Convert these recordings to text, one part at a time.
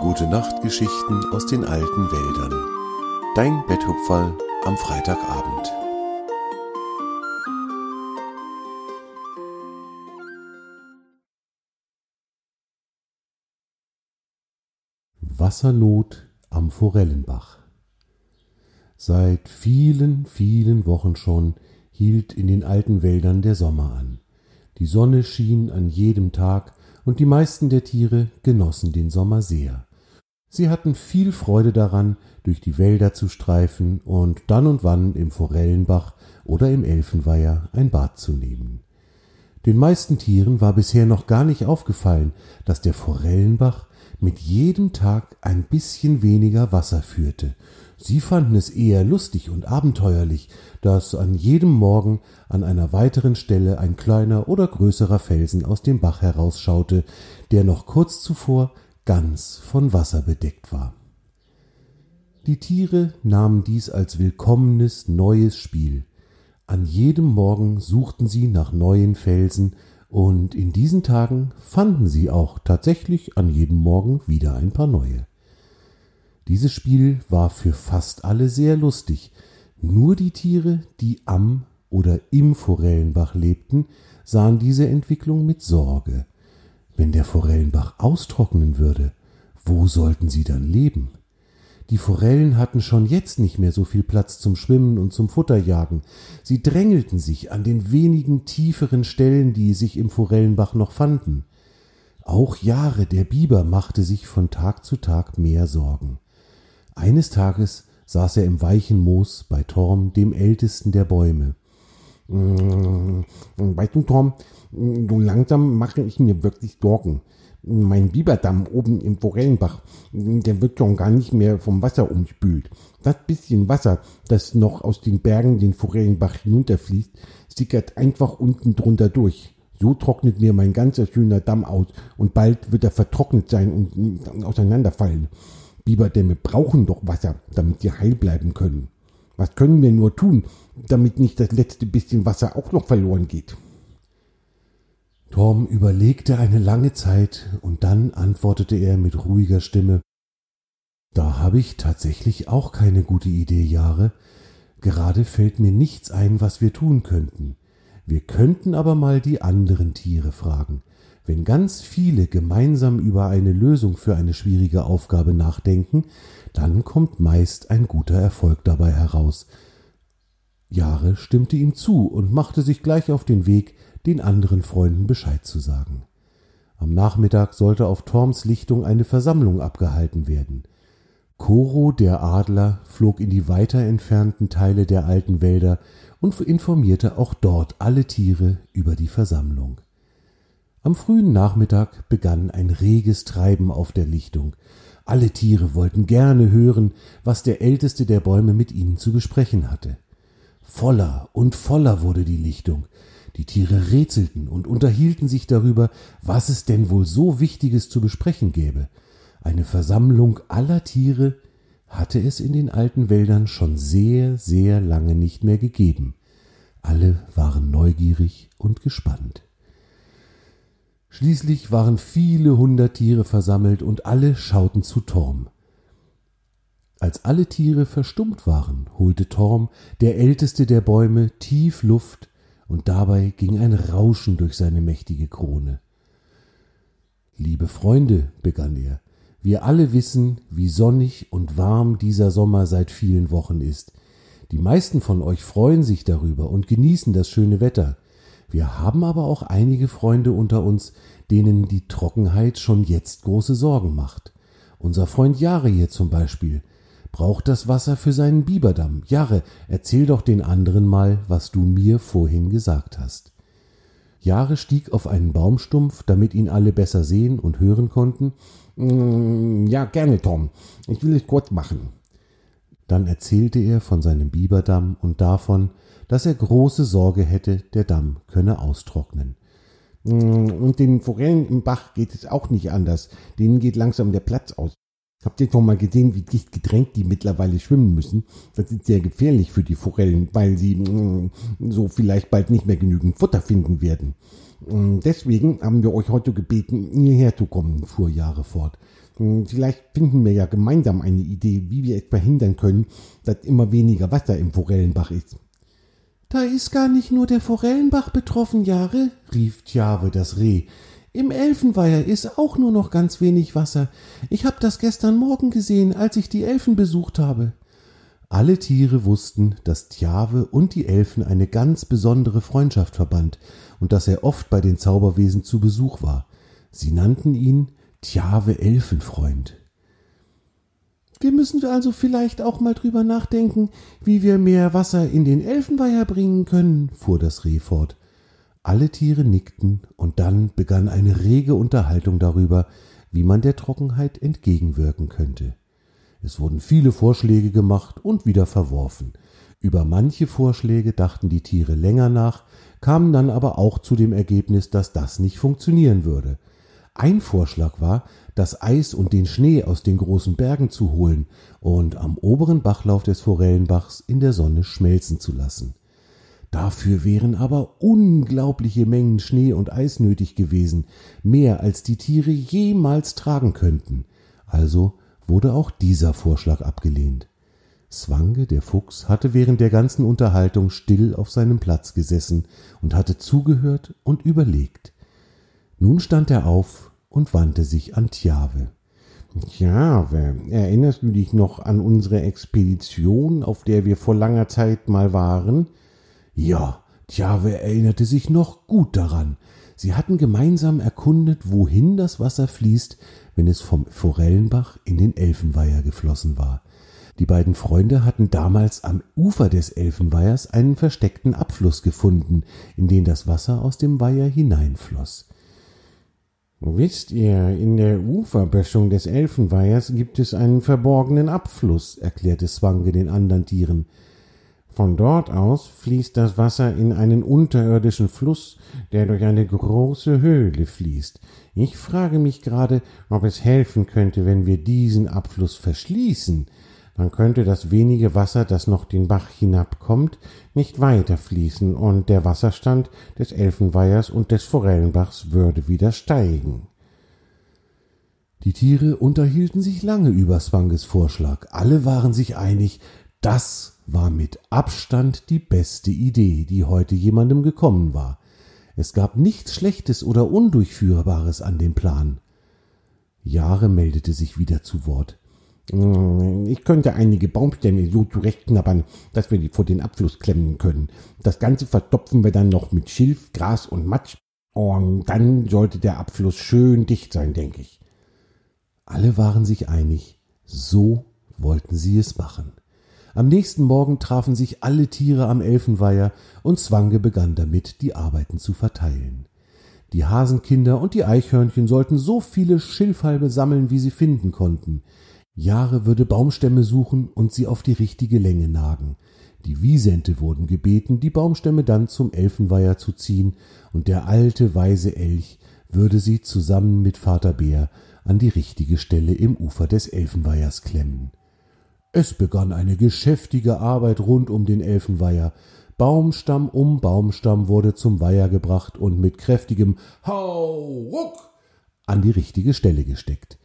Gute Nachtgeschichten aus den alten Wäldern. Dein Betthupferl am Freitagabend. Wassernot am Forellenbach. Seit vielen, vielen Wochen schon hielt in den alten Wäldern der Sommer an. Die Sonne schien an jedem Tag, und die meisten der Tiere genossen den Sommer sehr. Sie hatten viel Freude daran, durch die Wälder zu streifen und dann und wann im Forellenbach oder im Elfenweiher ein Bad zu nehmen. Den meisten Tieren war bisher noch gar nicht aufgefallen, dass der Forellenbach mit jedem Tag ein bisschen weniger Wasser führte. Sie fanden es eher lustig und abenteuerlich, dass an jedem Morgen an einer weiteren Stelle ein kleiner oder größerer Felsen aus dem Bach herausschaute, der noch kurz zuvor ganz von Wasser bedeckt war. Die Tiere nahmen dies als willkommenes neues Spiel. An jedem Morgen suchten sie nach neuen Felsen, und in diesen Tagen fanden sie auch tatsächlich an jedem Morgen wieder ein paar neue. Dieses Spiel war für fast alle sehr lustig, nur die Tiere, die am oder im Forellenbach lebten, sahen diese Entwicklung mit Sorge. Wenn der Forellenbach austrocknen würde, wo sollten sie dann leben? Die Forellen hatten schon jetzt nicht mehr so viel Platz zum Schwimmen und zum Futterjagen. Sie drängelten sich an den wenigen tieferen Stellen, die sich im Forellenbach noch fanden. Auch Jahre der Biber machte sich von Tag zu Tag mehr Sorgen. Eines Tages saß er im weichen Moos bei Torm, dem ältesten der Bäume. Mm, weißt du, Torm, so langsam mache ich mir wirklich Sorgen mein Biberdamm oben im Forellenbach, der wird schon gar nicht mehr vom Wasser umspült. Das bisschen Wasser, das noch aus den Bergen den Forellenbach hinunterfließt, sickert einfach unten drunter durch. So trocknet mir mein ganzer schöner Damm aus und bald wird er vertrocknet sein und auseinanderfallen. Biberdämme brauchen doch Wasser, damit sie heil bleiben können. Was können wir nur tun, damit nicht das letzte bisschen Wasser auch noch verloren geht? Torm überlegte eine lange Zeit und dann antwortete er mit ruhiger Stimme Da habe ich tatsächlich auch keine gute Idee, Jahre. Gerade fällt mir nichts ein, was wir tun könnten. Wir könnten aber mal die anderen Tiere fragen. Wenn ganz viele gemeinsam über eine Lösung für eine schwierige Aufgabe nachdenken, dann kommt meist ein guter Erfolg dabei heraus. Jahre stimmte ihm zu und machte sich gleich auf den Weg, den anderen Freunden Bescheid zu sagen. Am Nachmittag sollte auf Torms Lichtung eine Versammlung abgehalten werden. Koro, der Adler, flog in die weiter entfernten Teile der alten Wälder und informierte auch dort alle Tiere über die Versammlung. Am frühen Nachmittag begann ein reges Treiben auf der Lichtung. Alle Tiere wollten gerne hören, was der älteste der Bäume mit ihnen zu besprechen hatte. Voller und voller wurde die Lichtung. Die Tiere rätselten und unterhielten sich darüber, was es denn wohl so Wichtiges zu besprechen gäbe. Eine Versammlung aller Tiere hatte es in den alten Wäldern schon sehr, sehr lange nicht mehr gegeben. Alle waren neugierig und gespannt. Schließlich waren viele hundert Tiere versammelt und alle schauten zu Torm. Als alle Tiere verstummt waren, holte Torm, der älteste der Bäume, tief Luft und dabei ging ein Rauschen durch seine mächtige Krone. Liebe Freunde, begann er, wir alle wissen, wie sonnig und warm dieser Sommer seit vielen Wochen ist. Die meisten von euch freuen sich darüber und genießen das schöne Wetter. Wir haben aber auch einige Freunde unter uns, denen die Trockenheit schon jetzt große Sorgen macht. Unser Freund Jare hier zum Beispiel, braucht das Wasser für seinen Biberdamm. Jahre, erzähl doch den anderen mal, was du mir vorhin gesagt hast. Jahre stieg auf einen Baumstumpf, damit ihn alle besser sehen und hören konnten. Mm, ja, gerne, Tom. Ich will es kurz machen. Dann erzählte er von seinem Biberdamm und davon, dass er große Sorge hätte, der Damm könne austrocknen. Mm, und den Forellen im Bach geht es auch nicht anders. Denen geht langsam der Platz aus. Habt ihr schon mal gesehen, wie dicht gedrängt die mittlerweile schwimmen müssen? Das ist sehr gefährlich für die Forellen, weil sie mm, so vielleicht bald nicht mehr genügend Futter finden werden. Mm, deswegen haben wir euch heute gebeten, hierher zu kommen, fuhr Jahre fort. Vielleicht finden wir ja gemeinsam eine Idee, wie wir es verhindern können, dass immer weniger Wasser im Forellenbach ist. Da ist gar nicht nur der Forellenbach betroffen, Jahre, rief Tjave das Reh. Im Elfenweiher ist auch nur noch ganz wenig Wasser. Ich hab das gestern Morgen gesehen, als ich die Elfen besucht habe. Alle Tiere wussten, dass Tjave und die Elfen eine ganz besondere Freundschaft verband und dass er oft bei den Zauberwesen zu Besuch war. Sie nannten ihn Tjave Elfenfreund. Wir müssen also vielleicht auch mal drüber nachdenken, wie wir mehr Wasser in den Elfenweiher bringen können, fuhr das Reh fort. Alle Tiere nickten, und dann begann eine rege Unterhaltung darüber, wie man der Trockenheit entgegenwirken könnte. Es wurden viele Vorschläge gemacht und wieder verworfen. Über manche Vorschläge dachten die Tiere länger nach, kamen dann aber auch zu dem Ergebnis, dass das nicht funktionieren würde. Ein Vorschlag war, das Eis und den Schnee aus den großen Bergen zu holen und am oberen Bachlauf des Forellenbachs in der Sonne schmelzen zu lassen. Dafür wären aber unglaubliche Mengen Schnee und Eis nötig gewesen, mehr als die Tiere jemals tragen könnten. Also wurde auch dieser Vorschlag abgelehnt. Swange, der Fuchs, hatte während der ganzen Unterhaltung still auf seinem Platz gesessen und hatte zugehört und überlegt. Nun stand er auf und wandte sich an Tjave. Tjave, erinnerst du dich noch an unsere Expedition, auf der wir vor langer Zeit mal waren? Ja, Tjave erinnerte sich noch gut daran. Sie hatten gemeinsam erkundet, wohin das Wasser fließt, wenn es vom Forellenbach in den Elfenweiher geflossen war. Die beiden Freunde hatten damals am Ufer des Elfenweihers einen versteckten Abfluss gefunden, in den das Wasser aus dem Weiher hineinfloss. Wisst ihr, in der Uferböschung des Elfenweihers gibt es einen verborgenen Abfluss, erklärte Swange den anderen Tieren. Von dort aus fließt das Wasser in einen unterirdischen Fluss, der durch eine große Höhle fließt. Ich frage mich gerade, ob es helfen könnte, wenn wir diesen Abfluss verschließen. Dann könnte das wenige Wasser, das noch den Bach hinabkommt, nicht weiter fließen und der Wasserstand des Elfenweihers und des Forellenbachs würde wieder steigen. Die Tiere unterhielten sich lange über Swanges Vorschlag. Alle waren sich einig, das war mit Abstand die beste Idee, die heute jemandem gekommen war. Es gab nichts Schlechtes oder Undurchführbares an dem Plan. Jahre meldete sich wieder zu Wort. Ich könnte einige Baumstämme so zurechtknabbern, dass wir die vor den Abfluss klemmen können. Das Ganze verstopfen wir dann noch mit Schilf, Gras und Matsch. Und dann sollte der Abfluss schön dicht sein, denke ich. Alle waren sich einig, so wollten sie es machen. Am nächsten Morgen trafen sich alle Tiere am Elfenweiher und Zwange begann damit, die Arbeiten zu verteilen. Die Hasenkinder und die Eichhörnchen sollten so viele Schilfhalme sammeln, wie sie finden konnten. Jahre würde Baumstämme suchen und sie auf die richtige Länge nagen. Die Wiesente wurden gebeten, die Baumstämme dann zum Elfenweiher zu ziehen, und der alte weise Elch würde sie zusammen mit Vater Bär an die richtige Stelle im Ufer des Elfenweihers klemmen. Es begann eine geschäftige Arbeit rund um den Elfenweiher. Baumstamm um Baumstamm wurde zum Weiher gebracht und mit kräftigem Hau ruck an die richtige Stelle gesteckt.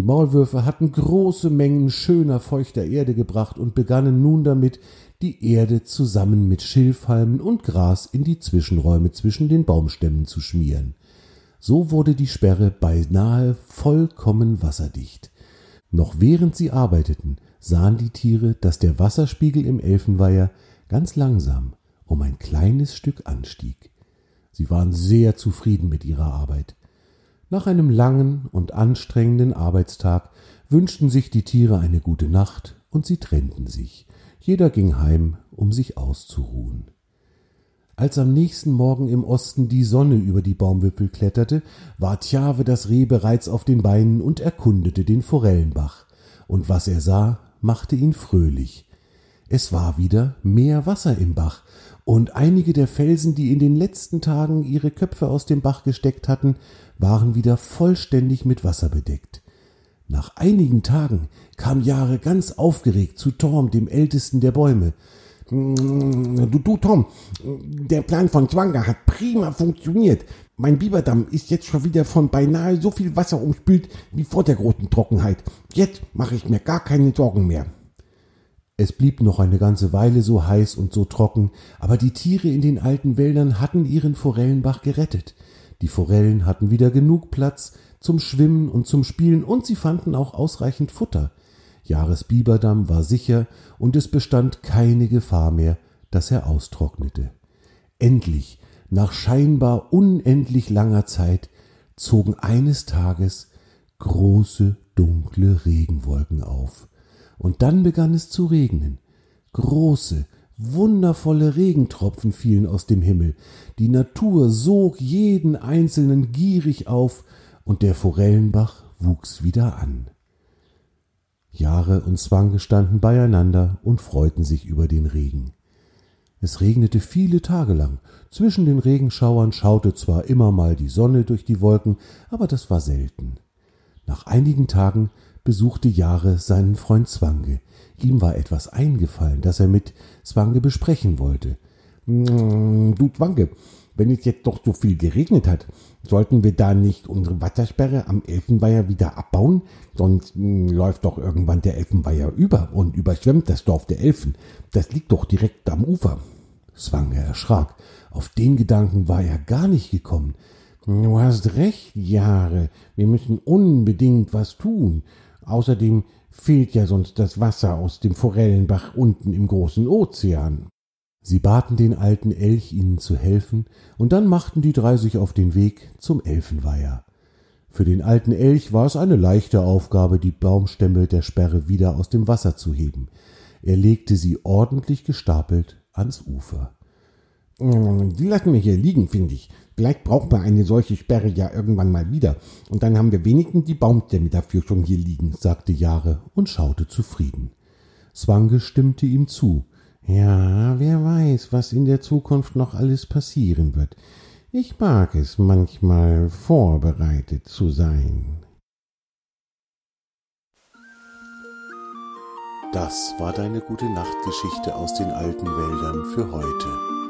Die Maulwürfe hatten große Mengen schöner, feuchter Erde gebracht und begannen nun damit, die Erde zusammen mit Schilfhalmen und Gras in die Zwischenräume zwischen den Baumstämmen zu schmieren. So wurde die Sperre beinahe vollkommen wasserdicht. Noch während sie arbeiteten, sahen die Tiere, dass der Wasserspiegel im Elfenweiher ganz langsam um ein kleines Stück anstieg. Sie waren sehr zufrieden mit ihrer Arbeit. Nach einem langen und anstrengenden Arbeitstag wünschten sich die Tiere eine gute Nacht und sie trennten sich. Jeder ging heim, um sich auszuruhen. Als am nächsten Morgen im Osten die Sonne über die Baumwipfel kletterte, war Tjave das Reh bereits auf den Beinen und erkundete den Forellenbach. Und was er sah, machte ihn fröhlich. Es war wieder mehr Wasser im Bach, und einige der Felsen, die in den letzten Tagen ihre Köpfe aus dem Bach gesteckt hatten, waren wieder vollständig mit Wasser bedeckt. Nach einigen Tagen kam Jahre ganz aufgeregt zu Torm, dem ältesten der Bäume. Du, du Tom, der Plan von Zwanger hat prima funktioniert. Mein Biberdamm ist jetzt schon wieder von beinahe so viel Wasser umspült wie vor der großen Trockenheit. Jetzt mache ich mir gar keine Sorgen mehr. Es blieb noch eine ganze Weile so heiß und so trocken, aber die Tiere in den alten Wäldern hatten ihren Forellenbach gerettet. Die Forellen hatten wieder genug Platz zum Schwimmen und zum Spielen und sie fanden auch ausreichend Futter. Jahres Biberdamm war sicher und es bestand keine Gefahr mehr, dass er austrocknete. Endlich, nach scheinbar unendlich langer Zeit, zogen eines Tages große dunkle Regenwolken auf. Und dann begann es zu regnen. Große, wundervolle Regentropfen fielen aus dem Himmel. Die Natur sog jeden einzelnen gierig auf, und der Forellenbach wuchs wieder an. Jahre und Zwange standen beieinander und freuten sich über den Regen. Es regnete viele Tage lang. Zwischen den Regenschauern schaute zwar immer mal die Sonne durch die Wolken, aber das war selten. Nach einigen Tagen besuchte Jahre seinen Freund Zwange. Ihm war etwas eingefallen, das er mit Zwange besprechen wollte. Hm, du Zwange, wenn es jetzt doch so viel geregnet hat, sollten wir da nicht unsere Wassersperre am Elfenweiher wieder abbauen? Sonst mh, hm, läuft doch irgendwann der Elfenweiher über und überschwemmt das Dorf der Elfen. Das liegt doch direkt am Ufer. Zwange erschrak. Auf den Gedanken war er gar nicht gekommen. Du hast recht, Jahre. Wir müssen unbedingt was tun. Außerdem fehlt ja sonst das Wasser aus dem Forellenbach unten im großen Ozean. Sie baten den alten Elch, ihnen zu helfen, und dann machten die drei sich auf den Weg zum Elfenweiher. Für den alten Elch war es eine leichte Aufgabe, die Baumstämme der Sperre wieder aus dem Wasser zu heben. Er legte sie ordentlich gestapelt ans Ufer. Die lassen wir hier liegen, finde ich. Vielleicht braucht man eine solche Sperre ja irgendwann mal wieder. Und dann haben wir wenigstens die Baumstämme dafür schon hier liegen, sagte Jahre und schaute zufrieden. Swange stimmte ihm zu. Ja, wer weiß, was in der Zukunft noch alles passieren wird. Ich mag es manchmal vorbereitet zu sein. Das war deine gute Nachtgeschichte aus den alten Wäldern für heute.